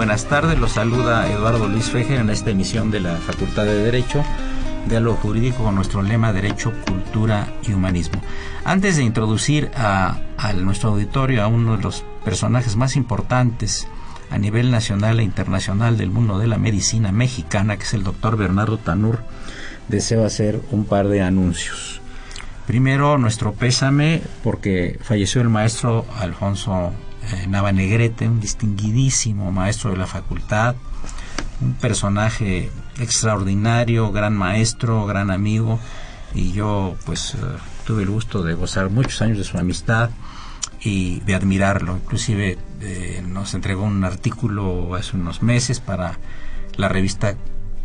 Buenas tardes. Los saluda Eduardo Luis Fejer en esta emisión de la Facultad de Derecho, Diálogo Jurídico con nuestro lema Derecho, Cultura y Humanismo. Antes de introducir a, nuestro auditorio a uno de los personajes más importantes a nivel nacional e internacional del mundo de la medicina mexicana, que es el doctor Bernardo Tanur, deseo hacer un par de anuncios. Primero, nuestro pésame porque falleció el maestro Alfonso eh, Negrete, un distinguidísimo maestro de la facultad, un personaje extraordinario, gran maestro, gran amigo, y yo pues eh, tuve el gusto de gozar muchos años de su amistad y de admirarlo. Inclusive eh, nos entregó un artículo hace unos meses para la revista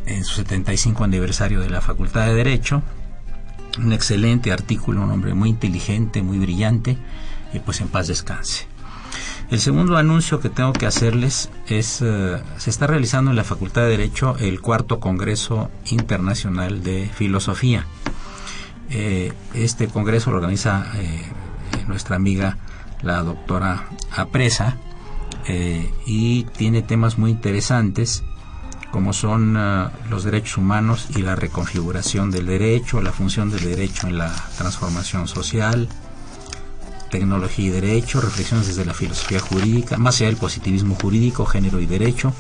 en su 75 aniversario de la Facultad de Derecho. Un excelente artículo, un hombre muy inteligente, muy brillante, y pues en paz descanse. El segundo anuncio que tengo que hacerles es, eh, se está realizando en la Facultad de Derecho el cuarto Congreso Internacional de Filosofía. Eh, este congreso lo organiza eh, nuestra amiga la doctora Apresa y tiene temas muy interesantes como son los derechos humanos y la reconfiguración del derecho, la función del derecho en la transformación social, tecnología y derecho, reflexiones desde la filosofía jurídica, más allá del positivismo jurídico, género y derecho,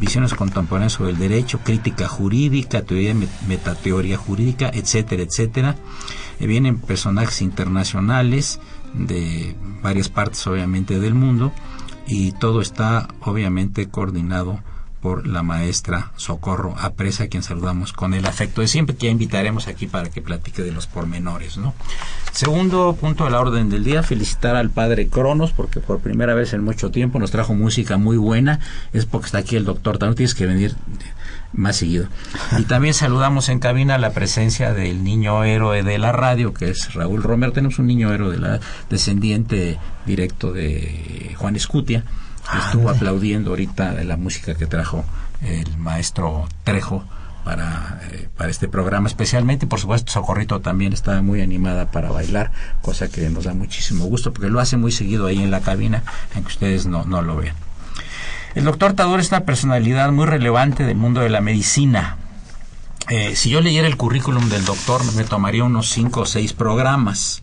visiones contemporáneas sobre el derecho, crítica jurídica, teoría, metateoría jurídica, etcétera, etcétera. Eh, vienen personajes internacionales de varias partes, obviamente, del mundo y todo está, obviamente, coordinado por la maestra Socorro Apresa, a quien saludamos con el afecto de siempre, que ya invitaremos aquí para que platique de los pormenores. ¿no? Segundo punto de la orden del día, felicitar al padre Cronos, porque por primera vez en mucho tiempo nos trajo música muy buena, es porque está aquí el doctor Tano, tienes que venir más seguido. Y también saludamos en cabina la presencia del niño héroe de la radio, que es Raúl Romero. Tenemos un niño héroe de la descendiente directo de Juan Escutia estuvo aplaudiendo ahorita de la música que trajo el maestro Trejo para, eh, para este programa especialmente. Por supuesto, Socorrito también está muy animada para bailar, cosa que nos da muchísimo gusto porque lo hace muy seguido ahí en la cabina, aunque ustedes no, no lo vean. El doctor Tador es una personalidad muy relevante del mundo de la medicina. Eh, si yo leyera el currículum del doctor, me tomaría unos cinco o seis programas.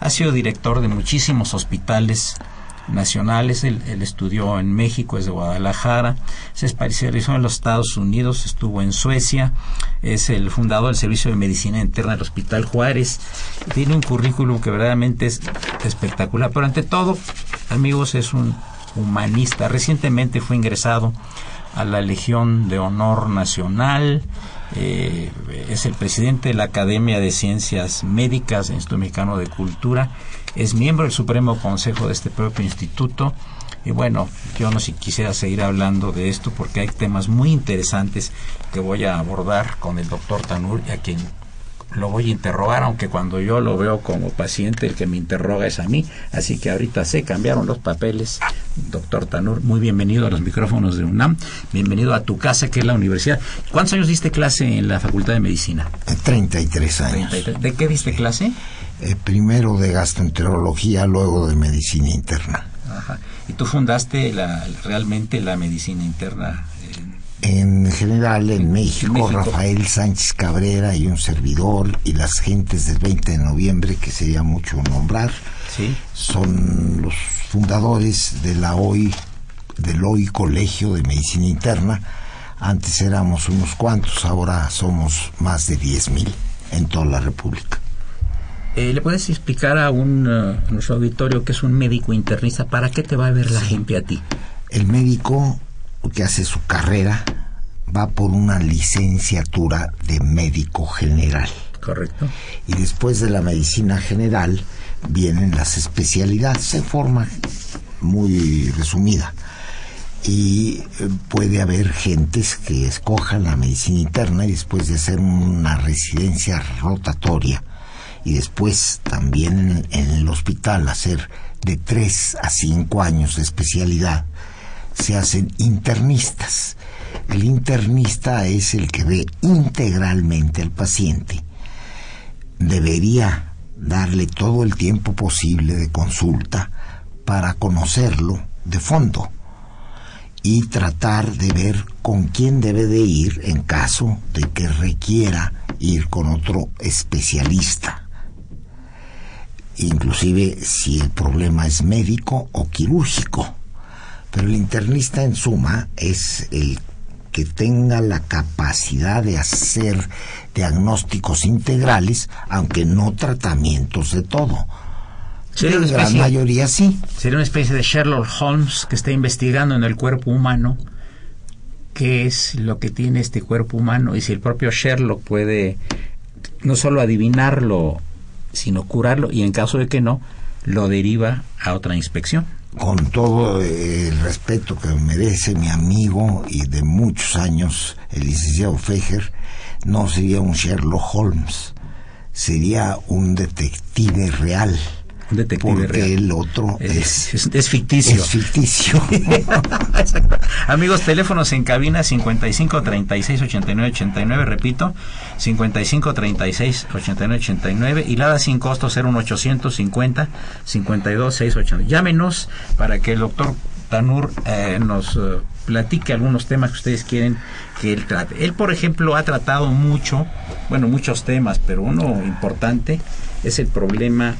Ha sido director de muchísimos hospitales nacionales. Él, estudió en México, es de Guadalajara, se especializó en los Estados Unidos, estuvo en Suecia, es el fundador del Servicio de Medicina Interna del Hospital Juárez. Tiene un currículum que verdaderamente es espectacular, pero ante todo, amigos, es un humanista. Recientemente fue ingresado a la Legión de Honor Nacional. Eh, es el presidente de la Academia de Ciencias Médicas Instituto Mexicano de Cultura es miembro del Supremo Consejo de este propio instituto Y bueno, yo no si quisiera seguir hablando de esto porque hay temas muy interesantes que voy a abordar con el doctor Tanur, a quien lo voy a interrogar, aunque cuando yo lo veo como paciente, el que me interroga es a mí. Así que ahorita se cambiaron los papeles. Doctor Tanur, muy bienvenido a los micrófonos de UNAM. Bienvenido a tu casa, que es la universidad. ¿Cuántos años diste clase en la Facultad de Medicina? 33 años. ¿De qué diste clase? Eh, primero de gastroenterología, luego de medicina interna. Ajá. ¿Y tú fundaste la, realmente la medicina interna en general en México, Rafael Sánchez Cabrera y un servidor y las gentes del 20 de noviembre que sería mucho nombrar son los fundadores de la hoy del hoy Colegio de Medicina Interna antes éramos unos cuantos ahora somos más de 10.000 en toda la República eh, ¿Le puedes explicar a, un, a nuestro auditorio que es un médico internista? ¿Para qué te va a ver la gente a ti? El médico que hace su carrera va por una licenciatura de médico general. Correcto. Y después de la medicina general vienen las especialidades en forma muy resumida. Y eh, puede haber gentes que escojan la medicina interna y después de hacer una residencia rotatoria y después también en, el hospital hacer de tres a cinco años de especialidad, se hacen internistas. El internista es el que ve integralmente al paciente. Debería darle todo el tiempo posible de consulta para conocerlo de fondo y tratar de ver con quién debe de ir en caso de que requiera ir con otro especialista. Inclusive si el problema es médico o quirúrgico. Pero el internista en suma es el que tenga la capacidad de hacer diagnósticos integrales, aunque no tratamientos de todo. la gran mayoría sí. Sería una especie de Sherlock Holmes que está investigando en el cuerpo humano qué es lo que tiene este cuerpo humano y si el propio Sherlock puede no solo adivinarlo, sino curarlo y en caso de que no, lo deriva a otra inspección. Con todo el respeto que merece mi amigo y de muchos años, el licenciado Fejer, no sería un Sherlock Holmes, sería un detective real porque el otro es, es, ficticio. Es ficticio. Amigos, teléfonos en cabina 55 36 89 89, repito, 55 36 89 89 y la sin costo 01850 52 689. Llámenos para que el doctor Tanur eh, nos eh, platique algunos temas que ustedes quieren que él trate. Él, por ejemplo, ha tratado mucho, bueno, muchos temas, pero uno importante es el problema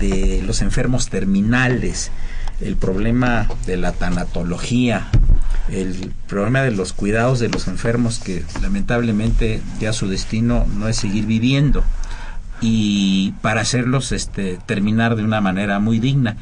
de los enfermos terminales, el problema de la tanatología, el problema de los cuidados de los enfermos que lamentablemente ya su destino no es seguir viviendo y para hacerlos este, terminar de una manera muy digna.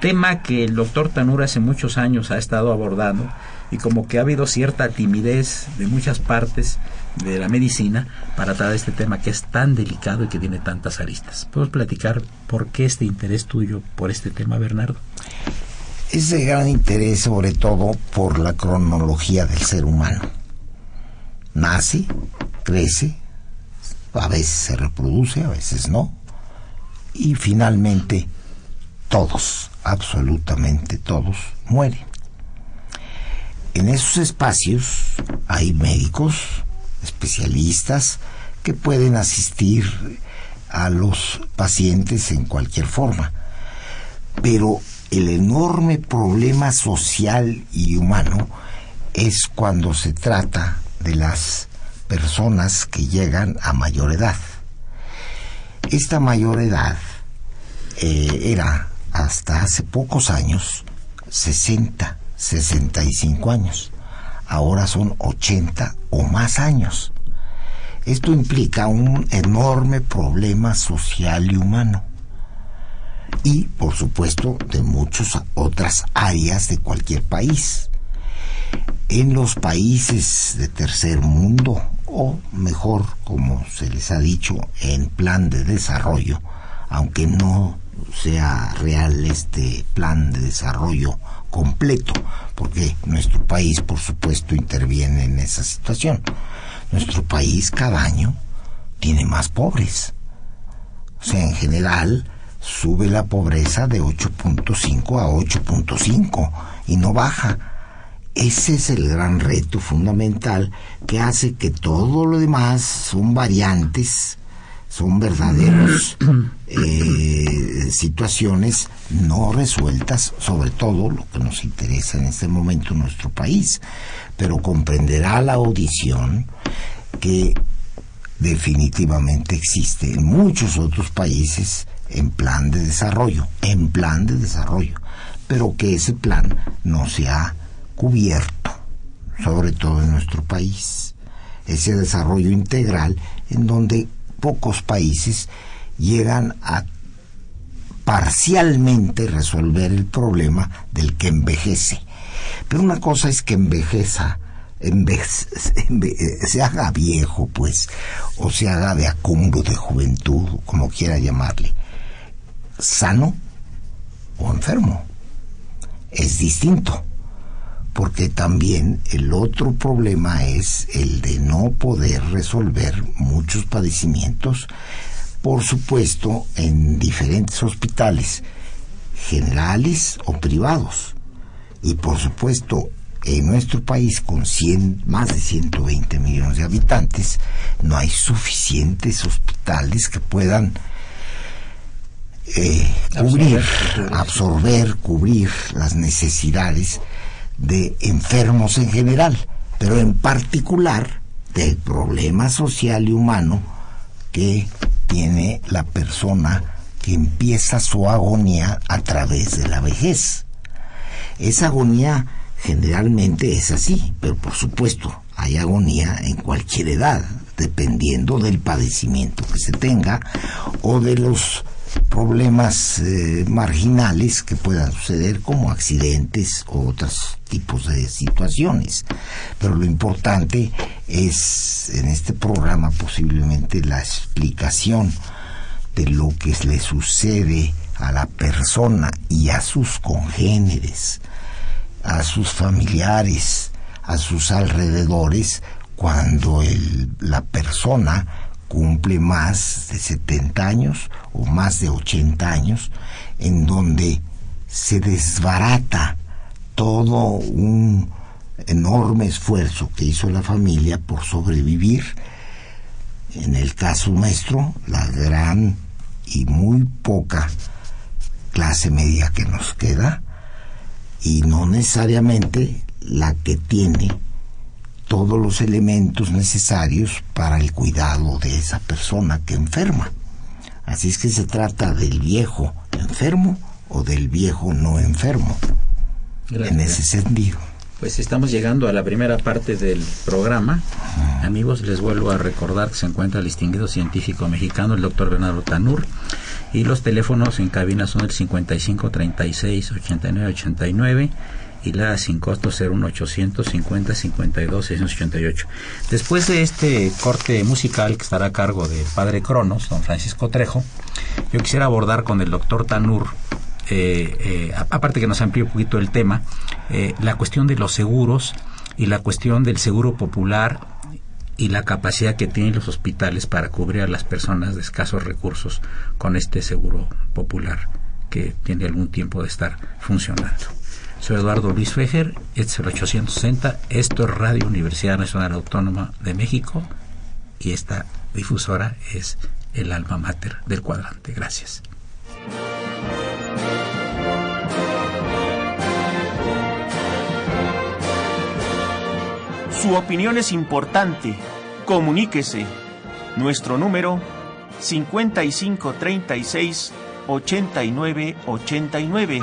Tema que el doctor Tanura hace muchos años ha estado abordando y como que ha habido cierta timidez de muchas partes de la medicina para tratar este tema que es tan delicado y que tiene tantas aristas. ¿Puedes platicar por qué este interés tuyo por este tema, Bernardo? Es de gran interés sobre todo por la cronología del ser humano. Nace, crece, a veces se reproduce, a veces no, y finalmente todos, absolutamente todos, mueren. En esos espacios hay médicos, especialistas que pueden asistir a los pacientes en cualquier forma. Pero el enorme problema social y humano es cuando se trata de las personas que llegan a mayor edad. Esta mayor edad eh, era hasta hace pocos años 60, 65 años ahora son 80 o más años. Esto implica un enorme problema social y humano. Y, por supuesto, de muchas otras áreas de cualquier país. En los países de tercer mundo, o mejor, como se les ha dicho, en plan de desarrollo, aunque no sea real este plan de desarrollo completo, porque nuestro país, por supuesto, interviene en esa situación. Nuestro país cada año tiene más pobres. O sea, en general, sube la pobreza de 8.5 a 8.5 y no baja. Ese es el gran reto fundamental que hace que todo lo demás son variantes, son verdaderos eh, situaciones no resueltas, sobre todo lo que nos interesa en este momento en nuestro país. Pero comprenderá la audición que definitivamente existe en muchos otros países en plan de desarrollo, en plan de desarrollo, pero que ese plan no se ha cubierto, sobre todo en nuestro país. Ese desarrollo integral en donde pocos países llegan a parcialmente resolver el problema del que envejece. Pero una cosa es que envejeza, se haga viejo, pues, o se haga de acúmulo de juventud, como quiera llamarle sano o enfermo. Es distinto, porque también el otro problema es el de no poder resolver muchos padecimientos, por supuesto, en diferentes hospitales, generales o privados. Y por supuesto, en nuestro país, con 100, más de 120 millones de habitantes, no hay suficientes hospitales que puedan eh, cubrir, absorber, cubrir las necesidades de enfermos en general, pero en particular del problema social y humano que tiene la persona que empieza su agonía a través de la vejez. Esa agonía generalmente es así, pero por supuesto hay agonía en cualquier edad, dependiendo del padecimiento que se tenga o de los problemas eh, marginales que puedan suceder como accidentes o otros tipos de situaciones. Pero lo importante es en este programa posiblemente la explicación de lo que le sucede a la persona y a sus congéneres, a sus familiares, a sus alrededores, cuando la persona cumple más de 70 años o más de 80 años, en donde se desbarata todo un enorme esfuerzo que hizo la familia por sobrevivir. En el caso nuestro, la gran y muy poca clase media que nos queda y no necesariamente la que tiene todos los elementos necesarios para el cuidado de esa persona que enferma. Así es que se trata del viejo enfermo o del viejo no enfermo. En ese sentido. Pues estamos llegando a la primera parte del programa. Amigos, les vuelvo a recordar que se encuentra el distinguido científico mexicano, el doctor Bernardo Tanur, y los teléfonos en cabina son el 55 36 89 89 y la sin costo 01850 52 688. Después de este corte musical que estará a cargo del padre Cronos, don Francisco Trejo, yo quisiera abordar con el doctor Tanur, eh, eh, aparte que nos amplíe un poquito el tema, eh, la cuestión de los seguros y la cuestión del seguro popular y la capacidad que tienen los hospitales para cubrir a las personas de escasos recursos con este seguro popular que tiene algún tiempo de estar funcionando. Soy Eduardo Luis Fejer, este es el 860, esto es Radio Universidad Nacional Autónoma de México y esta difusora es el alma mater del cuadrante. Gracias. Su opinión es importante. Comuníquese. Nuestro número 5536 8989.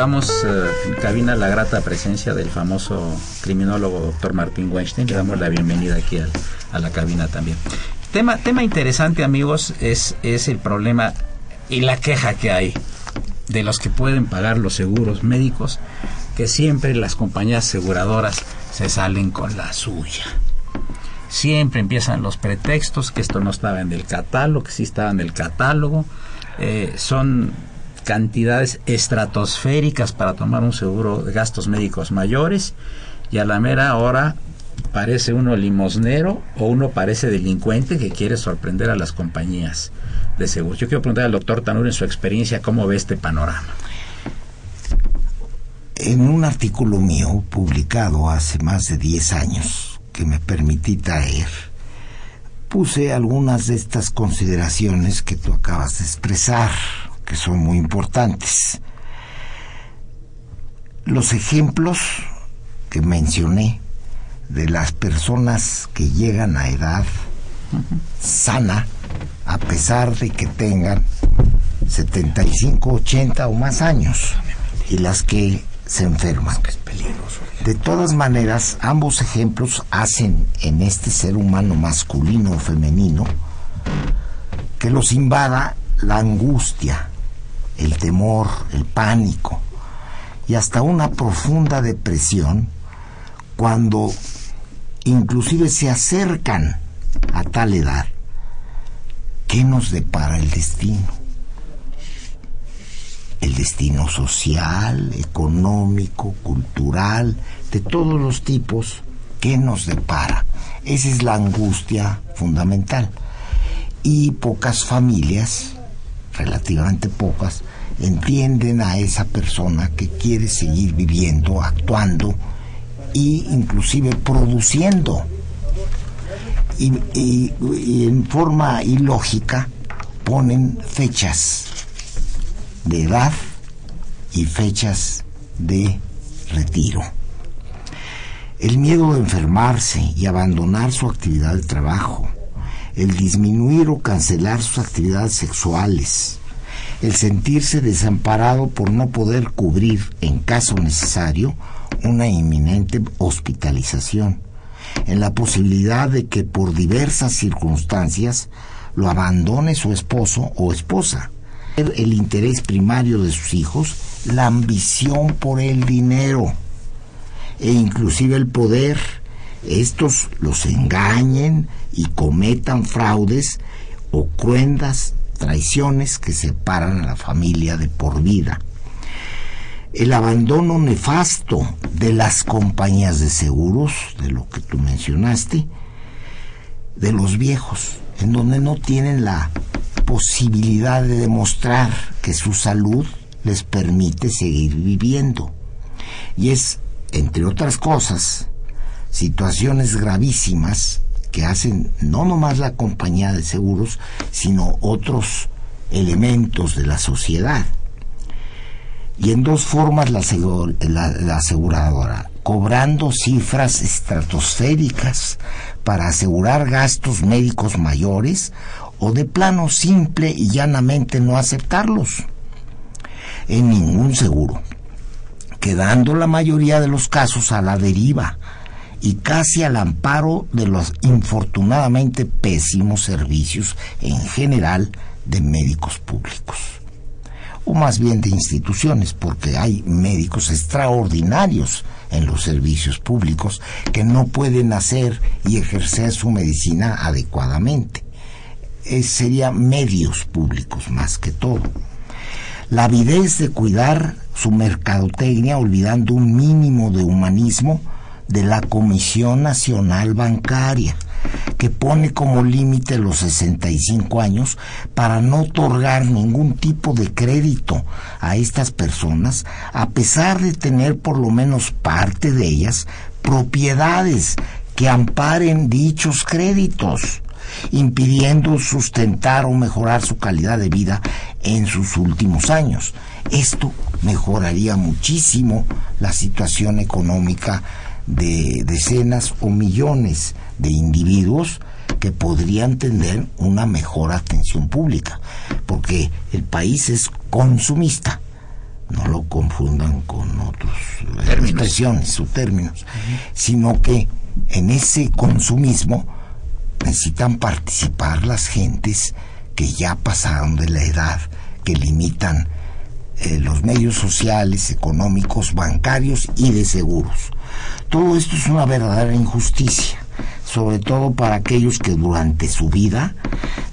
Saludamos eh, en cabina la grata presencia del famoso criminólogo doctor Martín Weinstein. Le damos la bienvenida aquí a, la cabina también. Tema, tema interesante, amigos, es, es el problema y la queja que hay de los que pueden pagar los seguros médicos, que siempre las compañías aseguradoras se salen con la suya. Siempre empiezan los pretextos, que esto no estaba en el catálogo, que sí estaba en el catálogo. Eh, son cantidades estratosféricas para tomar un seguro de gastos médicos mayores y a la mera hora parece uno limosnero o uno parece delincuente que quiere sorprender a las compañías de seguros. Yo quiero preguntar al doctor Tanur en su experiencia cómo ve este panorama. En un artículo mío publicado hace más de 10 años que me permití traer, puse algunas de estas consideraciones que tú acabas de expresar que son muy importantes. Los ejemplos que mencioné de las personas que llegan a edad sana, a pesar de que tengan 75, 80 o más años, y las que se enferman. De todas maneras, ambos ejemplos hacen en este ser humano masculino o femenino que los invada la angustia, el temor, el pánico y hasta una profunda depresión cuando inclusive se acercan a tal edad. ¿Qué nos depara el destino? El destino social, económico, cultural, de todos los tipos, ¿qué nos depara? Esa es la angustia fundamental. Y pocas familias, relativamente pocas, entienden a esa persona que quiere seguir viviendo, actuando e inclusive produciendo. Y, y, en forma ilógica ponen fechas de edad y fechas de retiro. El miedo de enfermarse y abandonar su actividad de trabajo, el disminuir o cancelar sus actividades sexuales, el sentirse desamparado por no poder cubrir, en caso necesario, una inminente hospitalización, en la posibilidad de que por diversas circunstancias lo abandone su esposo o esposa, el interés primario de sus hijos, la ambición por el dinero. E inclusive el poder, estos los engañen y cometan fraudes o cruendas traiciones que separan a la familia de por vida. El abandono nefasto de las compañías de seguros, de lo que tú mencionaste, de los viejos, en donde no tienen la posibilidad de demostrar que su salud les permite seguir viviendo. Y es, entre otras cosas, situaciones gravísimas que hacen no nomás la compañía de seguros, sino otros elementos de la sociedad. Y en dos formas la, aseguradora, cobrando cifras estratosféricas para asegurar gastos médicos mayores o de plano simple y llanamente no aceptarlos en ningún seguro, quedando la mayoría de los casos a la deriva y casi al amparo de los infortunadamente pésimos servicios en general de médicos públicos o más bien de instituciones, porque hay médicos extraordinarios en los servicios públicos que no pueden hacer y ejercer su medicina adecuadamente. sería medios públicos más que todo. La avidez de cuidar su mercadotecnia olvidando un mínimo de humanismo de la Comisión Nacional Bancaria, que pone como límite los 65 años para no otorgar ningún tipo de crédito a estas personas, a pesar de tener por lo menos parte de ellas propiedades que amparen dichos créditos impidiendo sustentar o mejorar su calidad de vida en sus últimos años. Esto mejoraría muchísimo la situación económica de decenas o millones de individuos que podrían tener una mejor atención pública, porque el país es consumista, no lo confundan con otros expresiones o términos, sino que en ese consumismo necesitan participar las gentes que ya pasaron de la edad, que limitan eh, los medios sociales, económicos, bancarios y de seguros. Todo esto es una verdadera injusticia, sobre todo para aquellos que durante su vida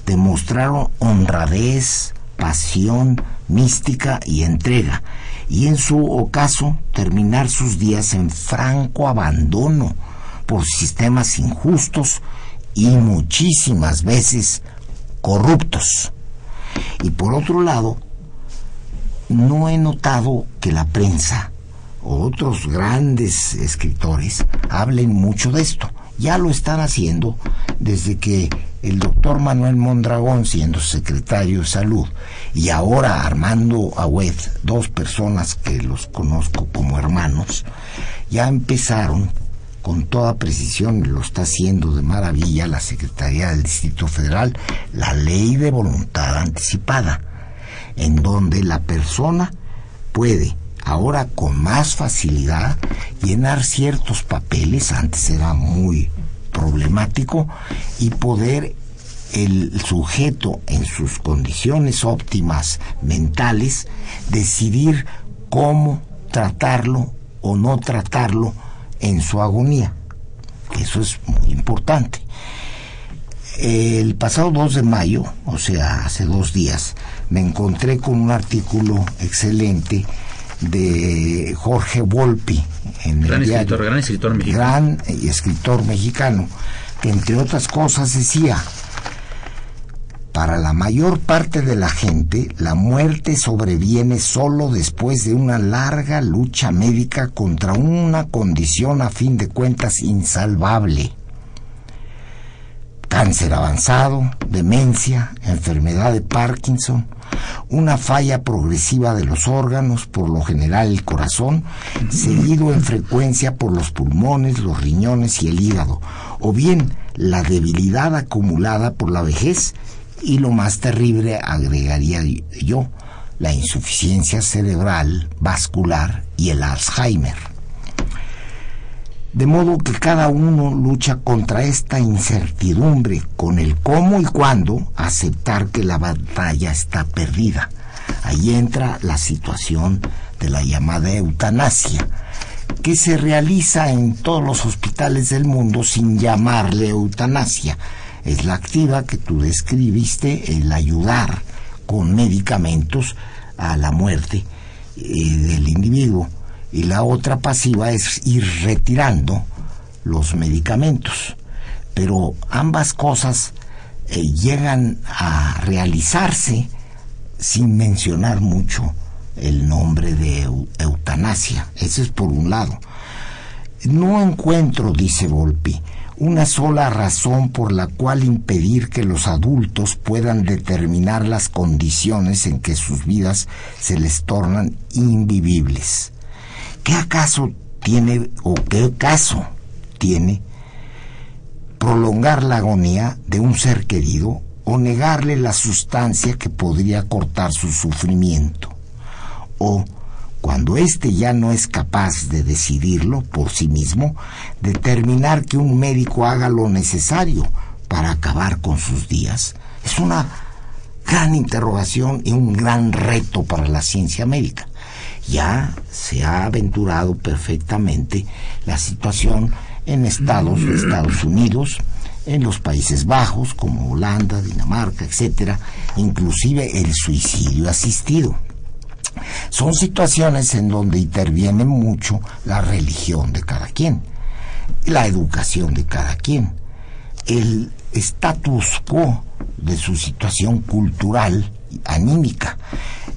demostraron honradez, pasión, mística y entrega, y en su ocaso terminar sus días en franco abandono por sistemas injustos y muchísimas veces corruptos. Y por otro lado, no he notado que la prensa otros grandes escritores hablen mucho de esto. Ya lo están haciendo desde que el doctor Manuel Mondragón, siendo secretario de salud, y ahora Armando Agüed, dos personas que los conozco como hermanos, ya empezaron con toda precisión, lo está haciendo de maravilla la Secretaría del Distrito Federal, la ley de voluntad anticipada, en donde la persona puede ahora con más facilidad llenar ciertos papeles, antes era muy problemático, y poder el sujeto en sus condiciones óptimas mentales decidir cómo tratarlo o no tratarlo en su agonía. Eso es muy importante. El pasado 2 de mayo, o sea, hace dos días, me encontré con un artículo excelente de Jorge Volpi en gran el escritor, gran escritor mexicano. Gran escritor mexicano, que entre otras cosas decía, para la mayor parte de la gente, la muerte sobreviene solo después de una larga lucha médica contra una condición a fin de cuentas insalvable. Cáncer avanzado, demencia, enfermedad de Parkinson, una falla progresiva de los órganos, por lo general el corazón, seguido en frecuencia por los pulmones, los riñones y el hígado, o bien la debilidad acumulada por la vejez y lo más terrible, agregaría yo, la insuficiencia cerebral, vascular y el Alzheimer. De modo que cada uno lucha contra esta incertidumbre con el cómo y cuándo aceptar que la batalla está perdida. Ahí entra la situación de la llamada eutanasia, que se realiza en todos los hospitales del mundo sin llamarle eutanasia, es la activa que tú describiste, el ayudar con medicamentos a la muerte eh, del individuo. Y la otra pasiva es ir retirando los medicamentos. Pero ambas cosas eh, llegan a realizarse sin mencionar mucho el nombre de eutanasia. Ese es por un lado. No encuentro, dice Volpi, una sola razón por la cual impedir que los adultos puedan determinar las condiciones en que sus vidas se les tornan invivibles. ¿Qué acaso tiene o qué caso tiene prolongar la agonía de un ser querido o negarle la sustancia que podría cortar su sufrimiento? ¿O cuando éste ya no es capaz de decidirlo por sí mismo, determinar que un médico haga lo necesario para acabar con sus días. Es una gran interrogación y un gran reto para la ciencia médica. Ya se ha aventurado perfectamente la situación en estados, Estados Unidos, en los Países Bajos como Holanda, Dinamarca, etcétera, inclusive el suicidio asistido. Son situaciones en donde interviene mucho la religión de cada quien, la educación de cada quien, el status quo de su situación cultural, anímica.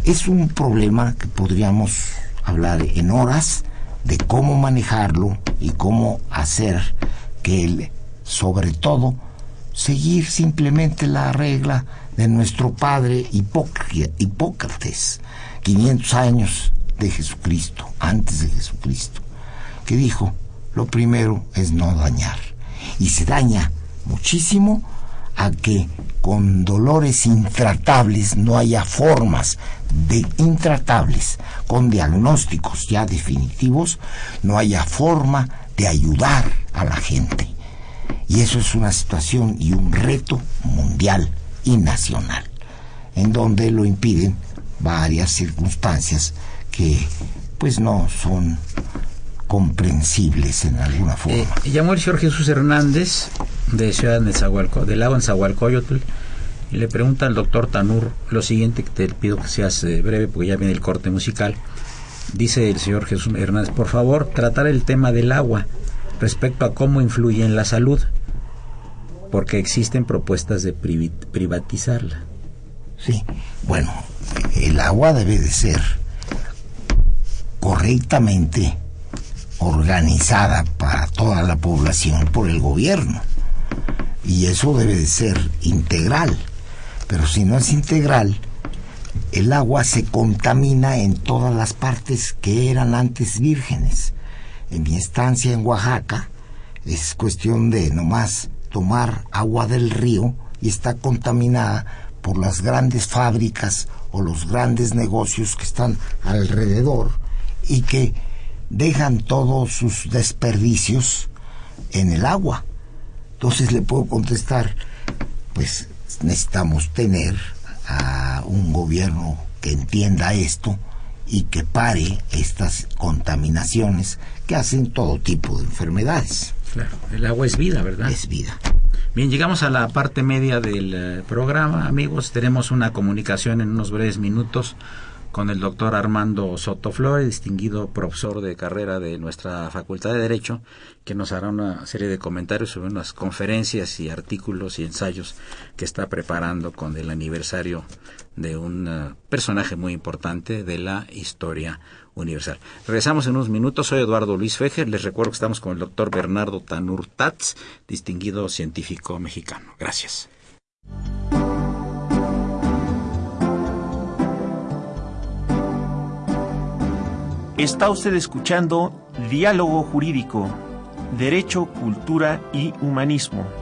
Es un problema que podríamos hablar en horas de cómo manejarlo y cómo hacer que él, sobre todo, seguir simplemente la regla de nuestro padre Hipócrates, 500 años de Jesucristo, antes de Jesucristo, que dijo, lo primero es no dañar. Y se daña muchísimo a que con dolores intratables no haya formas de intratables, con diagnósticos ya definitivos, no haya forma de ayudar a la gente. Y eso es una situación y un reto mundial y nacional, en donde lo impiden varias circunstancias que pues no son comprensibles en alguna forma. Eh, llamó el señor Jesús Hernández de Ciudad de Zahualco, del lago en Zahualcoyotl y le pregunta al doctor Tanur lo siguiente, que te pido que seas eh, breve porque ya viene el corte musical. Dice el señor Jesús Hernández, por favor, tratar el tema del agua respecto a cómo influye en la salud, porque existen propuestas de privatizarla. Sí, bueno, el agua debe de ser correctamente organizada para toda la población por el gobierno. Y eso debe de ser integral. Pero si no es integral, el agua se contamina en todas las partes que eran antes vírgenes. En mi estancia en Oaxaca es cuestión de nomás tomar agua del río y está contaminada por las grandes fábricas o los grandes negocios que están alrededor y que dejan todos sus desperdicios en el agua. Entonces le puedo contestar, pues necesitamos tener a un gobierno que entienda esto y que pare estas contaminaciones que hacen todo tipo de enfermedades. Claro, el agua es vida, ¿verdad? Es vida. Bien, llegamos a la parte media del eh, programa, amigos. Tenemos una comunicación en unos breves minutos con el doctor Armando Soto Flores, distinguido profesor de carrera de nuestra Facultad de Derecho, que nos hará una serie de comentarios sobre unas conferencias y artículos y ensayos que está preparando con el aniversario de un eh, personaje muy importante de la historia universal. Regresamos en unos minutos. Soy Eduardo Luis Fejer. Les recuerdo que estamos con el doctor Bernardo Tanur Tatz, distinguido científico mexicano. Gracias. Está usted escuchando Diálogo Jurídico, Derecho, Cultura y Humanismo.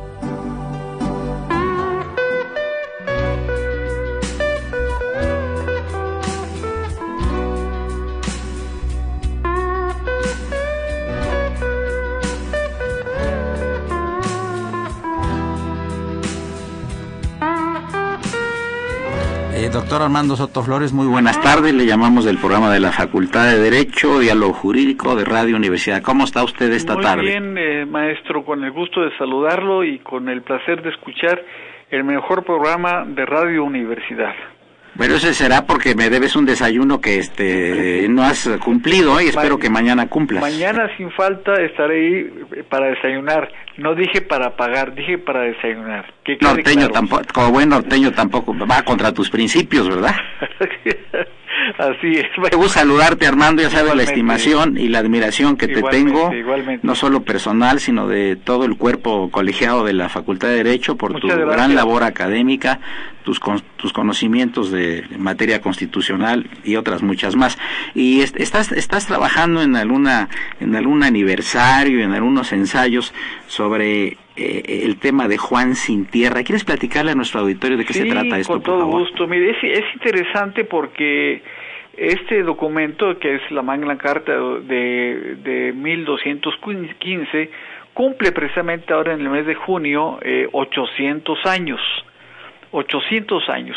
Doctor Armando Soto Flores, muy buenas tardes. Le llamamos del programa de la Facultad de Derecho, Diálogo Jurídico de Radio Universidad. ¿Cómo está usted esta tarde? Muy bien, eh, maestro, con el gusto de saludarlo y con el placer de escuchar el mejor programa de Radio Universidad. Bueno, ese será porque me debes un desayuno que este no has cumplido y espero que mañana cumplas. Mañana sin falta estaré ahí para desayunar. No dije para pagar, dije para desayunar. norteño tampoco, como buen norteño tampoco va contra tus principios, ¿verdad? Así es. Me gusta saludarte, Armando, ya sabes la estimación y la admiración que te tengo, no solo personal, sino de todo el cuerpo colegiado de la Facultad de Derecho por tu gran labor académica, tus, tus conocimientos de materia constitucional y otras muchas más. Y estás, estás trabajando en alguna, en algún aniversario, en algunos ensayos sobre eh, el tema de Juan sin tierra. ¿Quieres platicarle a nuestro auditorio de qué se trata esto? Con todo gusto. Mire, es, es interesante porque este documento, que es la Magna Carta de, de 1215, cumple precisamente ahora en el mes de junio eh, 800 años. 800 años.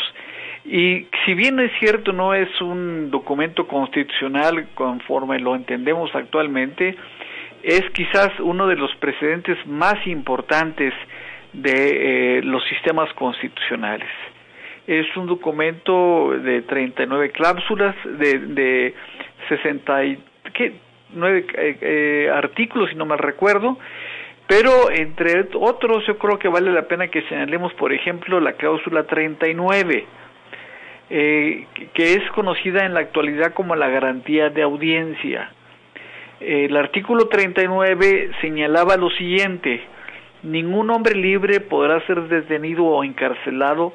Y si bien es cierto, no es un documento constitucional conforme lo entendemos actualmente, es quizás uno de los precedentes más importantes de eh, los sistemas constitucionales es un documento de 39 cláusulas, de, de 69 eh, eh, artículos, si no mal recuerdo, pero entre otros yo creo que vale la pena que señalemos, por ejemplo, la cláusula 39, eh, que es conocida en la actualidad como la garantía de audiencia. El artículo 39 señalaba lo siguiente, ningún hombre libre podrá ser detenido o encarcelado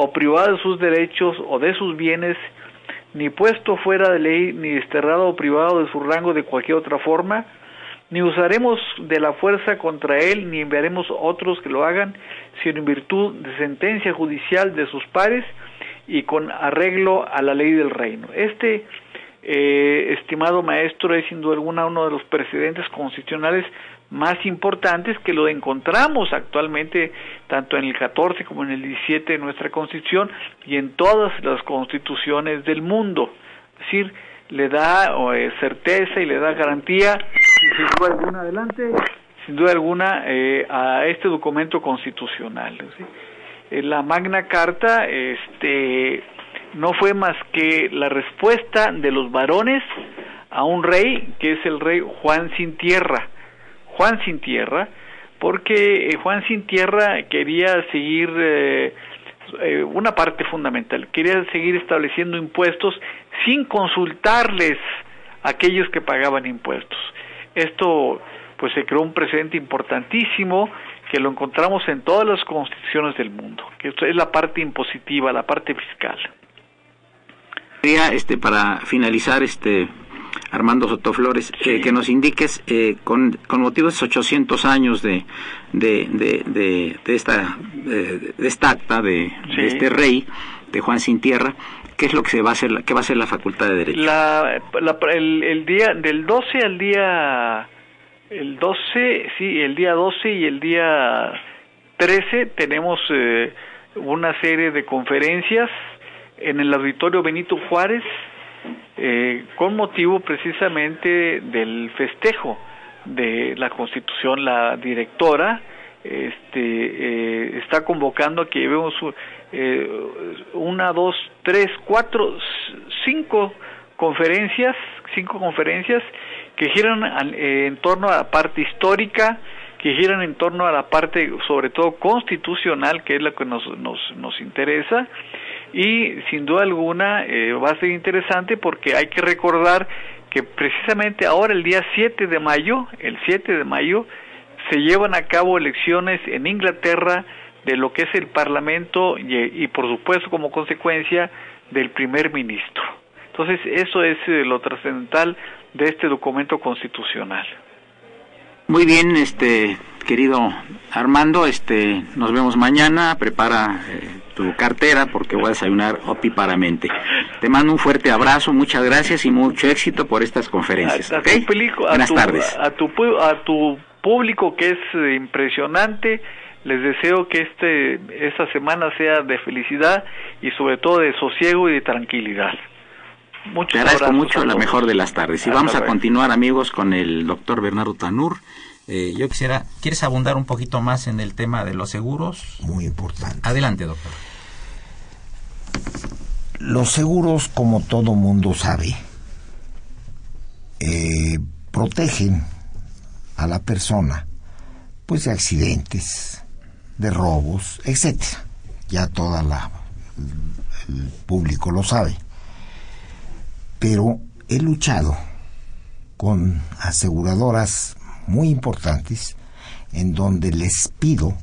o privado de sus derechos o de sus bienes, ni puesto fuera de ley, ni desterrado o privado de su rango de cualquier otra forma, ni usaremos de la fuerza contra él, ni enviaremos otros que lo hagan, sino en virtud de sentencia judicial de sus pares, y con arreglo a la ley del reino. Este eh, estimado maestro es sin duda alguna uno de los precedentes constitucionales más importantes que lo encontramos actualmente tanto en el 14 como en el 17 de nuestra constitución y en todas las constituciones del mundo. Es decir, le da eh, certeza y le da garantía, sin duda alguna, adelante, sin duda alguna, eh, a este documento constitucional. Eh, la Magna Carta este, no fue más que la respuesta de los varones a un rey que es el rey Juan sin tierra. Juan sin tierra, porque Juan sin tierra quería seguir eh, una parte fundamental. Quería seguir estableciendo impuestos sin consultarles a aquellos que pagaban impuestos. Esto pues se creó un precedente importantísimo que lo encontramos en todas las constituciones del mundo, que esto es la parte impositiva, la parte fiscal. Este, para finalizar, este, Armando Sotoflores, eh, que nos indiques eh, con, con motivo de esos 800 años de, de, de, de, esta, de esta acta de, este rey, de Juan Sin Tierra, qué es lo que se va a hacer, qué va a hacer la Facultad de Derecho. La, el, el, día del 12 al día el 12, sí, el día 12 y el día 13 tenemos eh, una serie de conferencias en el auditorio Benito Juárez eh, con motivo precisamente del festejo de la Constitución, la directora este, eh, está convocando a que llevemos eh, una, dos, tres, cuatro, cinco conferencias, cinco conferencias que giran en torno a la parte histórica, que giran en torno a la parte sobre todo constitucional, que es la que nos, nos, nos interesa, y sin duda alguna eh, va a ser interesante porque hay que recordar que precisamente ahora el día 7 de mayo, el 7 de mayo, se llevan a cabo elecciones en Inglaterra de lo que es el Parlamento y, y por supuesto como consecuencia del primer ministro. Entonces eso es eh, lo trascendental de este documento constitucional. Muy bien, este querido Armando, este nos vemos mañana, prepara eh, tu cartera porque voy a desayunar opíparamente. Te mando un fuerte abrazo, muchas gracias y mucho éxito por estas conferencias. A, Buenas tardes. A tu, a tu público que es eh, impresionante, les deseo que este esta semana sea de felicidad y sobre todo de sosiego y de tranquilidad. Muchas Te agradezco mucho, la mejor de las tardes. Y vamos a continuar, amigos, con el doctor Bernardo Tanur. Eh, yo quisiera, ¿quieres abundar un poquito más en el tema de los seguros? Muy importante. Adelante, doctor. Los seguros, como todo mundo sabe, eh, protegen a la persona pues de accidentes, de robos, etcétera. Ya toda la el público lo sabe. Pero he luchado con aseguradoras muy importantes en donde les pido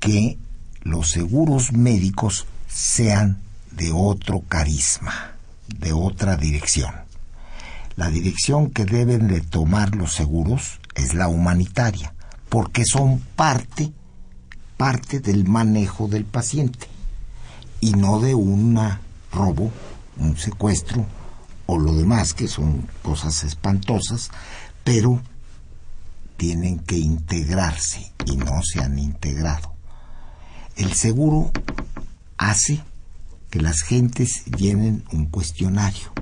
que los seguros médicos sean de otro carisma, de otra dirección. La dirección que deben de tomar los seguros es la humanitaria, porque son parte, parte del manejo del paciente y no de un robo, un secuestro o lo demás, que son cosas espantosas, pero tienen que integrarse y no se han integrado. El seguro hace que las gentes llenen un cuestionario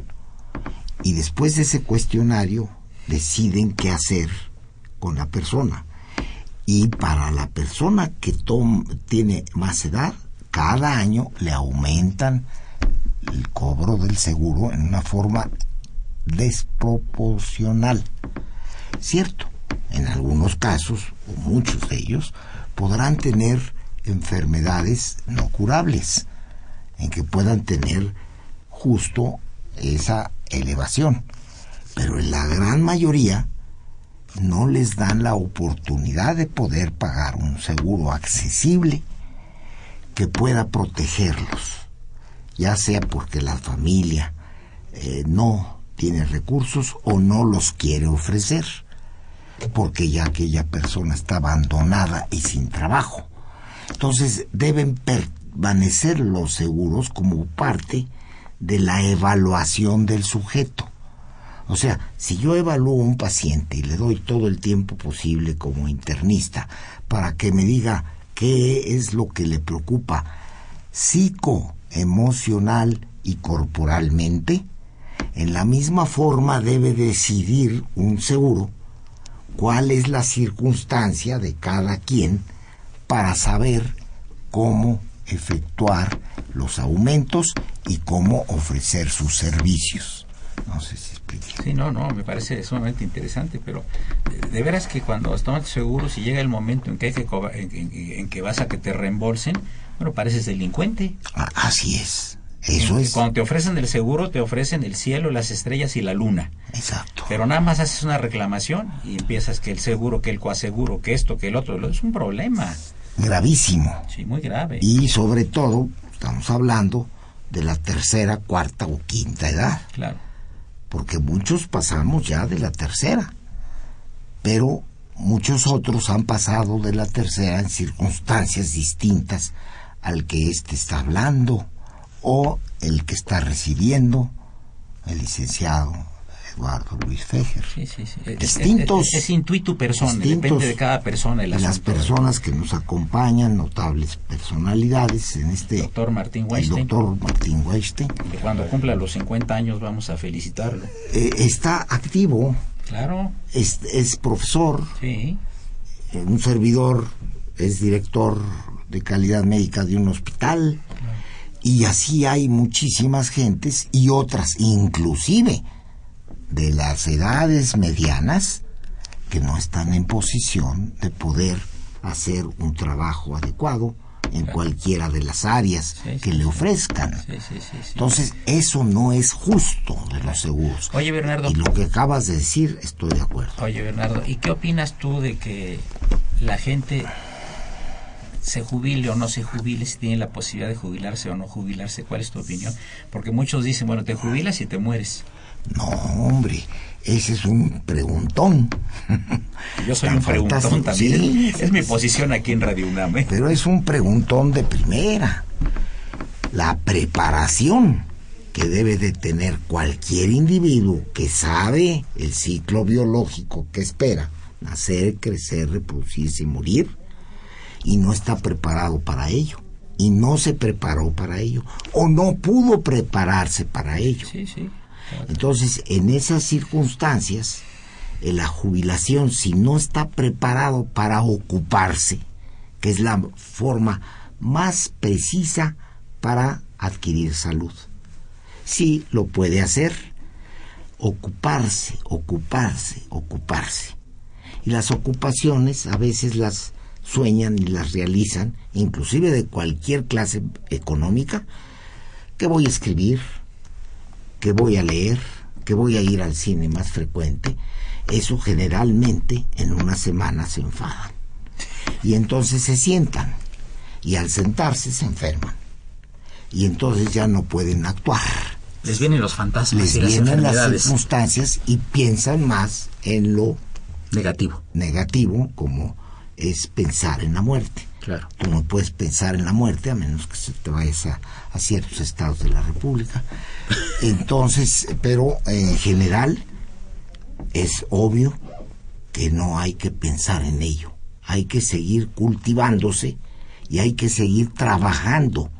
y después de ese cuestionario deciden qué hacer con la persona. Y para la persona que tiene más edad, cada año le aumentan el cobro del seguro en una forma desproporcional. Cierto, en algunos casos, o muchos de ellos, podrán tener enfermedades no curables, en que puedan tener justo esa elevación. Pero en la gran mayoría no les dan la oportunidad de poder pagar un seguro accesible que pueda protegerlos, ya sea porque la familia eh, no tiene recursos o no los quiere ofrecer, porque ya aquella persona está abandonada y sin trabajo. Entonces deben desvanecer los seguros como parte de la evaluación del sujeto. O sea, si yo evalúo a un paciente y le doy todo el tiempo posible como internista para que me diga qué es lo que le preocupa psico, emocional y corporalmente, en la misma forma debe decidir un seguro cuál es la circunstancia de cada quien para saber cómo efectuar los aumentos y cómo ofrecer sus servicios. No sé si explique. Sí, no, no, me parece sumamente interesante, pero de, de veras que cuando tomas seguros y llega el momento en que, hay que en, en- en que vas a que te reembolsen, bueno, pareces delincuente. Ah, Así es. Eso es. Cuando te ofrecen el seguro, te ofrecen el cielo, las estrellas y la luna. Exacto. Pero nada más haces una reclamación y empiezas que el seguro, que el coaseguro, que esto, que el otro. Es un problema. Gravísimo. Sí, muy grave. Y sobre todo, estamos hablando de la tercera, cuarta o quinta edad. Claro. porque muchos pasamos ya de la tercera, pero muchos otros han pasado de la tercera en circunstancias distintas al que éste está hablando o el que está recibiendo el licenciado Eduardo Luis Fejer. Sí, sí, sí. Distintos. Es, es, es intuitu persona, depende de cada persona el las personas que nos acompañan, notables personalidades en este Doctor Martín el Weinstein, doctor Martín Weinstein, que cuando cumpla los 50 años vamos a felicitarlo. eh, está activo, Claro, es, es profesor, sí. Eh, un servidor es director de calidad médica de un hospital y así hay muchísimas gentes y otras inclusive de las edades medianas que no están en posición de poder hacer un trabajo adecuado en cualquiera de las áreas Sí, sí, que le ofrezcan. Sí. Entonces, eso no es justo de los seguros. Oye, Bernardo. Y lo que acabas de decir, estoy de acuerdo. Oye, Bernardo, ¿y qué opinas tú de que la gente se jubile o no se jubile, si tiene la posibilidad de jubilarse o no jubilarse? ¿Cuál es tu opinión? Porque muchos dicen, bueno, te jubilas y te mueres. No, hombre, ese es un preguntón. Yo soy Tan un preguntón fantástico, también. sí, es mi posición aquí en Radio UNAM. ¿eh? Pero es un preguntón de primera. La preparación que debe de tener cualquier individuo que sabe el ciclo biológico que espera, nacer, crecer, reproducirse y morir, y no está preparado para ello, y no se preparó para ello, o no pudo prepararse para ello. Sí, sí. Entonces, en esas circunstancias, en la jubilación, si no está preparado para ocuparse, que es la forma más precisa para adquirir salud, sí lo puede hacer, ocuparse, ocuparse, ocuparse. Y las ocupaciones a veces las sueñan y las realizan, inclusive de cualquier clase económica, que voy a escribir, que voy a leer, que voy a ir al cine más frecuente, eso generalmente en una semana se enfadan. Y entonces se sientan. Y al sentarse se enferman. Y entonces ya no pueden actuar. Les vienen los fantasmas Les y las vienen las circunstancias y piensan más en lo Negativo, negativo como es pensar en la muerte. claro. Tú no puedes pensar en la muerte a menos que se te vayas a, a ciertos estados de la República. Entonces, pero en general es obvio que no hay que pensar en ello. Hay que seguir cultivándose y hay que seguir trabajando,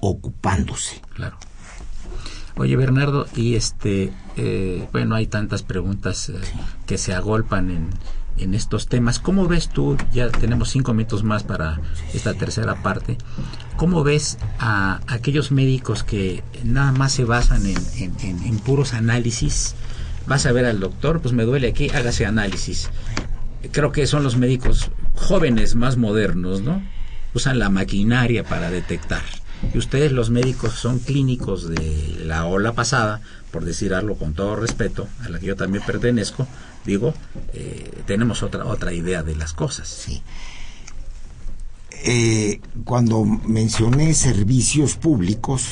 ocupándose. Claro. Oye, Bernardo, y este, eh, bueno, hay tantas preguntas eh, que se agolpan en, en estos temas. ¿Cómo ves tú, ya tenemos cinco minutos más para esta tercera parte, cómo ves a aquellos médicos que nada más se basan en, en- puros análisis? Vas a ver al doctor, pues me duele aquí, hágase análisis. Creo que son los médicos jóvenes más modernos, ¿no? Usan la maquinaria para detectar. Y ustedes los médicos son clínicos de la ola pasada, por decir algo con todo respeto, a la que yo también pertenezco, digo, eh, tenemos otra, otra idea de las cosas. Sí. Eh, cuando mencioné servicios públicos,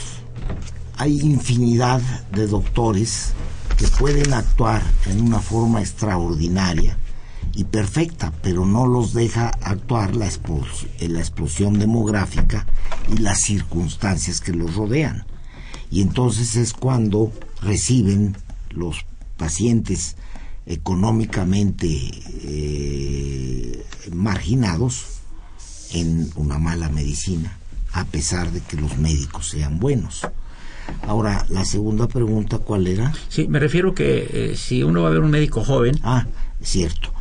hay infinidad de doctores que pueden actuar en una forma extraordinaria y perfecta, pero no los deja actuar la, la explosión demográfica y las circunstancias que los rodean. Y entonces es cuando reciben los pacientes económicamente eh, marginados en una mala medicina, a pesar de que los médicos sean buenos. Ahora, la segunda pregunta, ¿cuál era? Sí, me refiero que eh, si uno va a ver un médico joven. Ah, cierto.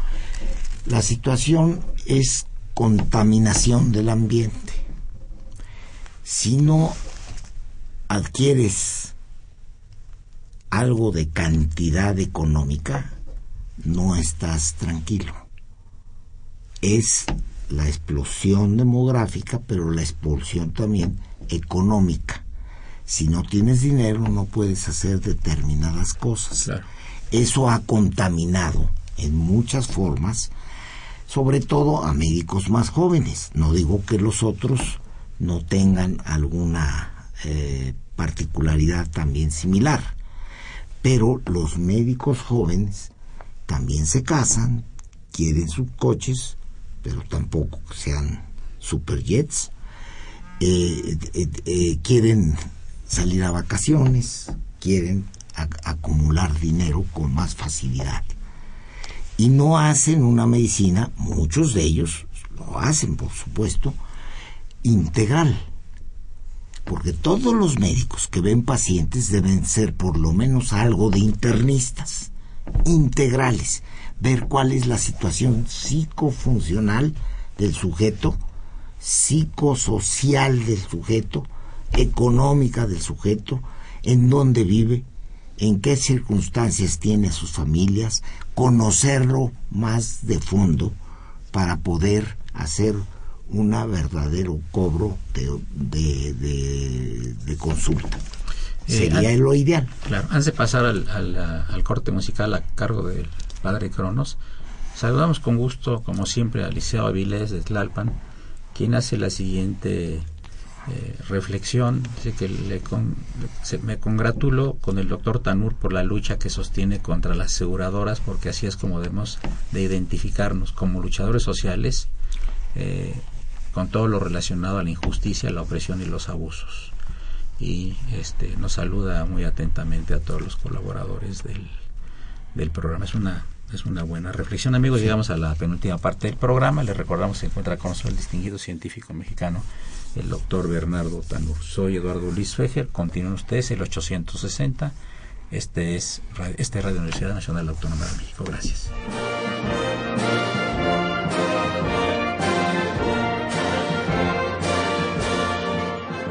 La situación es contaminación del ambiente. Si no adquieres algo de cantidad económica, no estás tranquilo. Es la explosión demográfica, pero la expulsión también económica. Si no tienes dinero no puedes hacer determinadas cosas. Eso ha contaminado en muchas formas, sobre todo a médicos más jóvenes. No digo que los otros no tengan alguna eh, particularidad también similar, pero los médicos jóvenes también se casan, quieren sus coches, pero tampoco sean superjets, eh, eh, eh, quieren salir a vacaciones, quieren acumular dinero con más facilidad. Y no hacen una medicina, muchos de ellos lo hacen, por supuesto, integral. Porque todos los médicos que ven pacientes deben ser por lo menos algo de internistas integrales, ver cuál es la situación psicofuncional del sujeto, psicosocial del sujeto, económica del sujeto, en dónde vive, en qué circunstancias tiene sus familias, conocerlo más de fondo para poder hacer un verdadero cobro de, de consulta. Eh, Sería lo ideal. Claro, antes de pasar al, al, corte musical a cargo del padre Cronos, saludamos con gusto, como siempre, al Liceo Avilés de Tlalpan, quien hace la siguiente eh, reflexión. Dice que le me congratulo con el doctor Tanur por la lucha que sostiene contra las aseguradoras, porque así es como debemos de identificarnos como luchadores sociales eh, con todo lo relacionado a la injusticia, la opresión y los abusos y este, nos saluda muy atentamente a todos los colaboradores del, del programa. Es una, es una buena reflexión. Amigos, llegamos a la penúltima parte del programa. Les recordamos que se encuentra con nosotros el distinguido científico mexicano, el doctor Bernardo Tanur. Soy Eduardo Luis Fejer. Continúen ustedes el 860. Este es este Radio Universidad Nacional Autónoma de México. Gracias.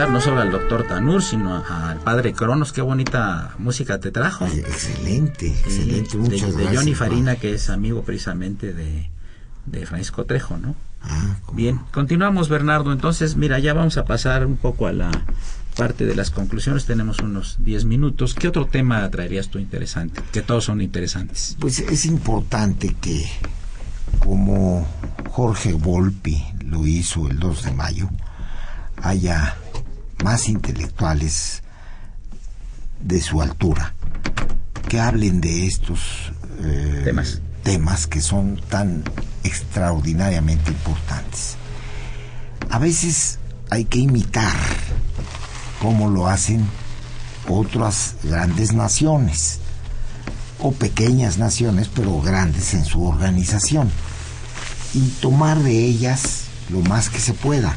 Felicitar no solo al doctor Tanur, sino al padre Cronos. Qué bonita música te trajo. excelente, excelente. Muchas de, de Johnny Farina, que es amigo precisamente de, de Francisco Trejo, ¿no? Ah, Bien, continuamos Bernardo. Entonces, mira, ya vamos a pasar un poco a la parte de las conclusiones. Tenemos unos 10 minutos. ¿Qué otro tema traerías tú interesante? Que todos son interesantes. Pues es importante que, como Jorge Volpi lo hizo el 2 de mayo, haya más intelectuales de su altura que hablen de estos eh, temas temas que son tan extraordinariamente importantes. A veces hay que imitar cómo lo hacen otras grandes naciones, o pequeñas naciones, pero grandes en su organización, y tomar de ellas lo más que se pueda,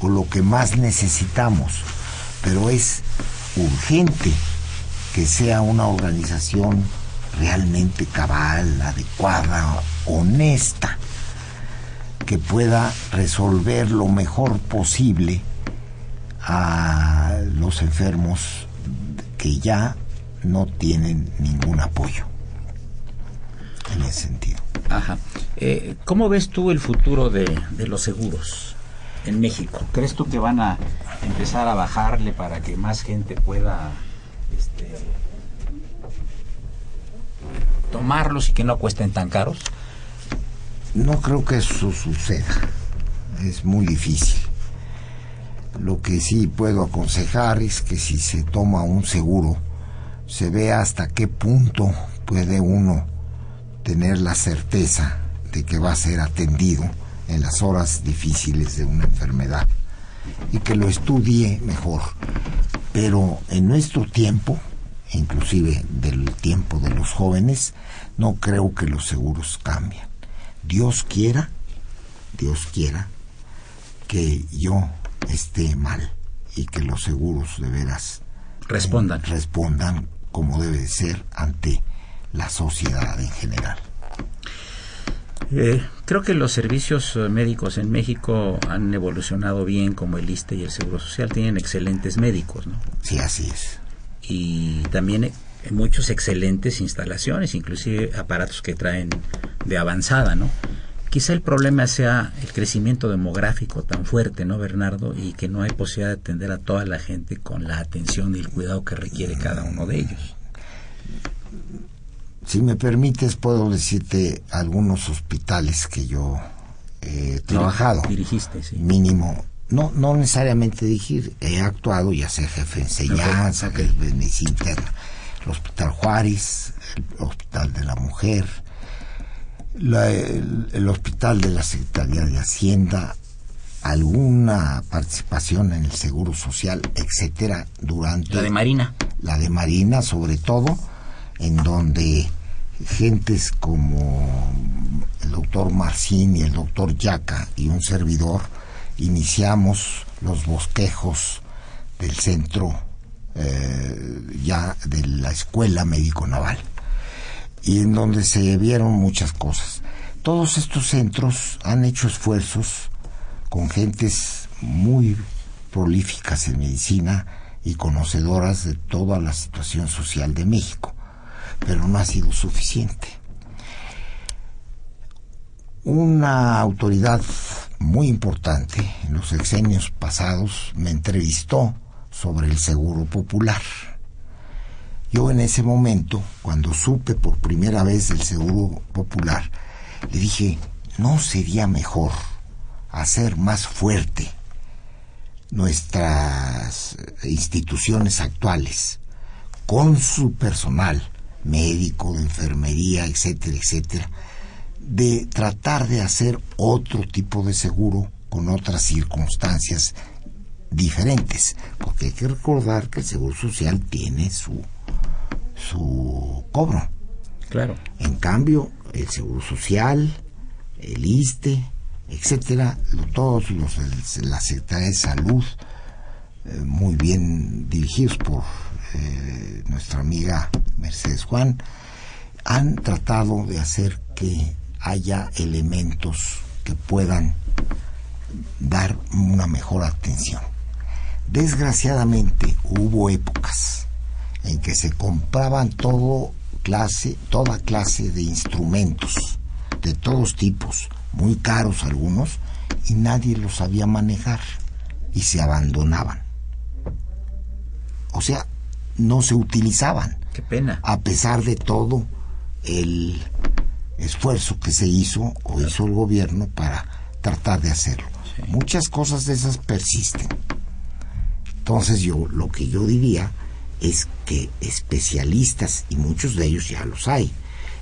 o lo que más necesitamos, pero es urgente que sea una organización realmente cabal, adecuada, honesta, que pueda resolver lo mejor posible a los enfermos que ya no tienen ningún apoyo en ese sentido. Ajá. Eh, ¿Cómo ves tú el futuro de, de, los seguros en México? ¿Crees tú que van a empezar a bajarle para que más gente pueda este, tomarlos y que no cuesten tan caros? No creo que eso suceda. Es muy difícil. Lo que sí puedo aconsejar es que si se toma un seguro, se vea hasta qué punto puede uno tener la certeza de que va a ser atendido en las horas difíciles de una enfermedad y que lo estudie mejor. Pero en nuestro tiempo, inclusive del tiempo de los jóvenes, no creo que los seguros cambien. Dios quiera, Dios quiera que yo esté mal y que los seguros de veras respondan, respondan como debe ser ante la sociedad en general. Eh, creo que los servicios eh, médicos en México han evolucionado bien, como el ISTE y el Seguro Social. Tienen excelentes médicos, ¿no? Sí, así es y también muchos excelentes instalaciones, inclusive aparatos que traen de avanzada, ¿no? Quizá el problema sea el crecimiento demográfico tan fuerte, ¿no, Bernardo? Y que no hay posibilidad de atender a toda la gente con la atención y el cuidado que requiere cada uno de ellos. Si me permites, puedo decirte algunos hospitales que yo he trabajado. Dirigiste, sí. Mínimo no, no necesariamente dirigir, he actuado ya sea jefe de enseñanza, okay, de medicina interna, el Hospital Juárez, el Hospital de la Mujer, el, Hospital de la Secretaría de Hacienda, alguna participación en el Seguro Social, etcétera, durante... La de Marina. La de Marina, sobre todo, en donde gentes como el doctor Marcín y el doctor Yaca y un servidor iniciamos los bosquejos del centro eh, ya de la escuela médico naval y en donde se vieron muchas cosas. Todos estos centros han hecho esfuerzos con gentes muy prolíficas en medicina y conocedoras de toda la situación social de México, pero no ha sido suficiente. Una autoridad muy importante en los sexenios pasados me entrevistó sobre el seguro popular. Yo en ese momento, cuando supe por primera vez del seguro popular, le dije, ¿no sería mejor hacer más fuerte nuestras instituciones actuales con su personal médico, de enfermería, etcétera, etcétera, de tratar de hacer otro tipo de seguro con otras circunstancias diferentes, porque hay que recordar que el seguro social tiene su su cobro. Claro. En cambio, el seguro social, el ISTE, etcétera, todos los la Secretaría de Salud, eh, muy bien dirigidos por eh, nuestra amiga Mercedes Juan, han tratado de hacer que haya elementos que puedan dar una mejor atención. Desgraciadamente hubo épocas en que se compraban todo clase, toda clase de instrumentos de todos tipos, muy caros algunos, y nadie los sabía manejar y se abandonaban. O sea, no se utilizaban. Qué pena. A pesar de todo el esfuerzo que se hizo o hizo el gobierno para tratar de hacerlo. Muchas cosas de esas persisten. Entonces yo lo que yo diría es que especialistas, y muchos de ellos ya los hay,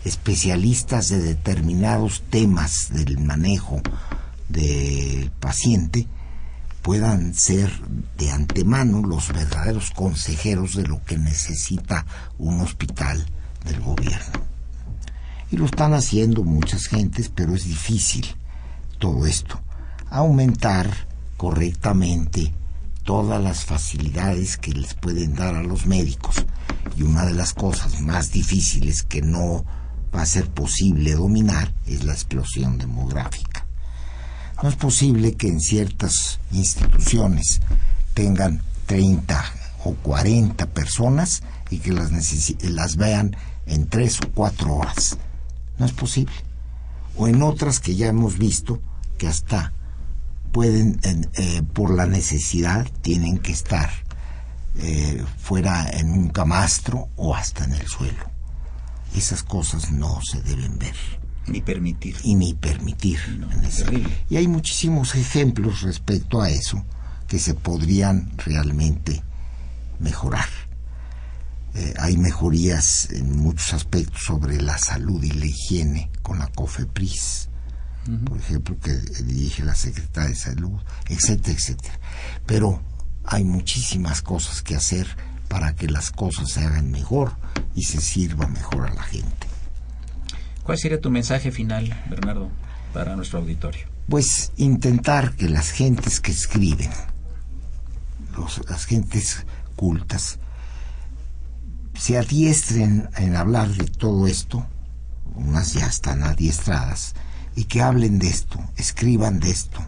especialistas de determinados temas del manejo del paciente, puedan ser de antemano los verdaderos consejeros de lo que necesita un hospital del gobierno. Y lo están haciendo muchas gentes, pero es difícil todo esto. Aumentar correctamente todas las facilidades que les pueden dar a los médicos. Y una de las cosas más difíciles que no va a ser posible dominar es la explosión demográfica. No es posible que en ciertas instituciones tengan 30 o 40 personas y que las, las vean en 3 o 4 horas. No es posible. O en otras que ya hemos visto que hasta pueden, eh, por la necesidad, tienen que estar eh, fuera en un camastro o hasta en el suelo. Esas cosas no se deben ver. Ni permitir. Y ni permitir. y hay muchísimos ejemplos respecto a eso que se podrían realmente mejorar. Eh, hay mejorías en muchos aspectos sobre la salud y la higiene con la COFEPRIS por ejemplo, que dirige la Secretaría de Salud, etcétera, etcétera. Pero hay muchísimas cosas que hacer para que las cosas se hagan mejor y se sirva mejor a la gente. ¿Cuál sería tu mensaje final, Bernardo, para nuestro auditorio? Pues intentar que las gentes que escriben, las gentes cultas, se adiestren en hablar de todo esto, unas ya están adiestradas, y que hablen de esto, escriban de esto,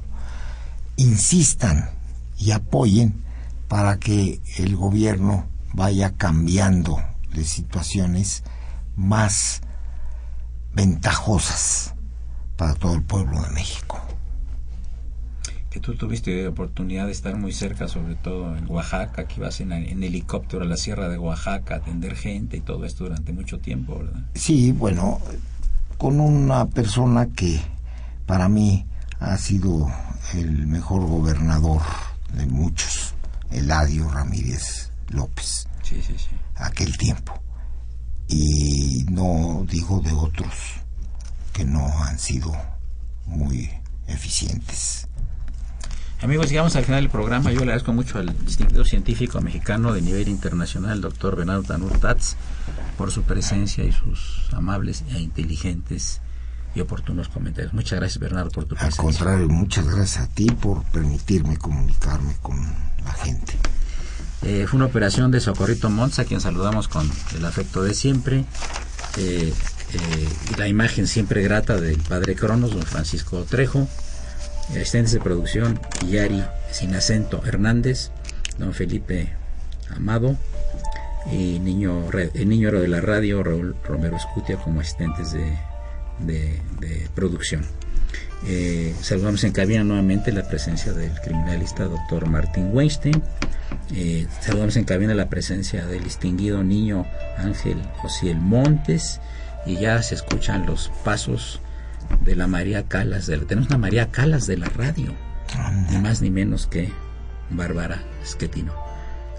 insistan y apoyen para que el gobierno vaya cambiando de situaciones más ventajosas para todo el pueblo de México. Que tú tuviste oportunidad de estar muy cerca, sobre todo en Oaxaca, que ibas en, en, helicóptero a la sierra de Oaxaca a atender gente y todo esto durante mucho tiempo, ¿verdad? Sí, bueno, con una persona que para mí ha sido el mejor gobernador de muchos, Eladio Ramírez López, sí, sí, sí. aquel tiempo. Y no digo de otros que no han sido muy eficientes. Amigos, llegamos al final del programa. Yo le agradezco mucho al distinguido científico mexicano de nivel internacional, el doctor Bernardo Tanur Tatz, por su presencia y sus amables e inteligentes y oportunos comentarios. Muchas gracias, Bernardo, por tu presencia. Al contrario, muchas gracias a ti por permitirme comunicarme con la gente. Eh, fue una operación de Socorrito Monza, a quien saludamos con el afecto de siempre. Eh, eh, y la imagen siempre grata del padre Cronos, don Francisco Trejo. Asistentes de producción, Yari Sin Acento Hernández, don Felipe Amado y niño, el niño de la radio, Raúl Romero Escutia, como asistentes de, de, producción. Eh, saludamos en cabina nuevamente la presencia del criminalista doctor Martín Weinstein. Eh, saludamos en cabina la presencia del distinguido niño Ángel Osiel Montes. Y ya se escuchan los pasos de la María Calas. De tenemos una María Calas de la radio. Ni más ni menos que Bárbara Esquetino.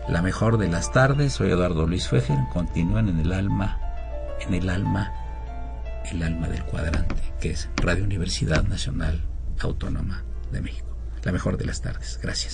La mejor de las tardes, soy Eduardo Luis Fejer. Continúen en el alma, en el alma, el alma del cuadrante, que es Radio Universidad Nacional Autónoma de México. La mejor de las tardes. Gracias.